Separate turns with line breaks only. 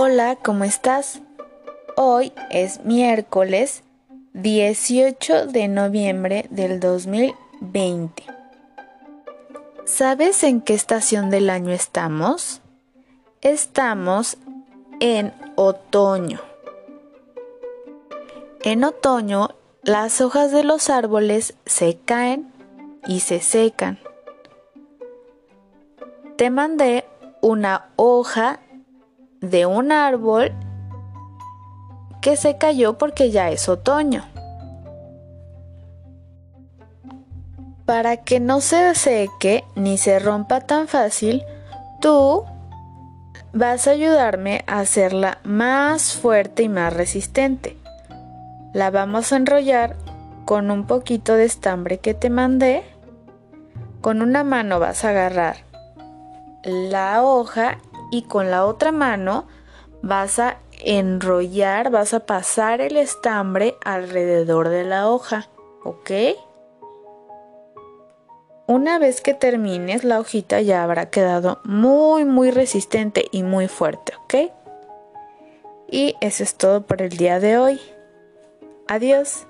Hola, ¿cómo estás? Hoy es miércoles 18 de noviembre del 2020. ¿Sabes en qué estación del año estamos? Estamos en otoño. En otoño, las hojas de los árboles se caen y se secan. Te mandé una hoja de un árbol que se cayó porque ya es otoño. Para que no se seque ni se rompa tan fácil, tú vas a ayudarme a hacerla más fuerte y más resistente. La vamos a enrollar con un poquito de estambre que te mandé. Con una mano vas a agarrar la hoja y con la otra mano vas a enrollar, vas a pasar el estambre alrededor de la hoja, ¿ok? Una vez que termines, la hojita ya habrá quedado muy, muy resistente y muy fuerte, ¿ok? Y eso es todo por el día de hoy. Adiós.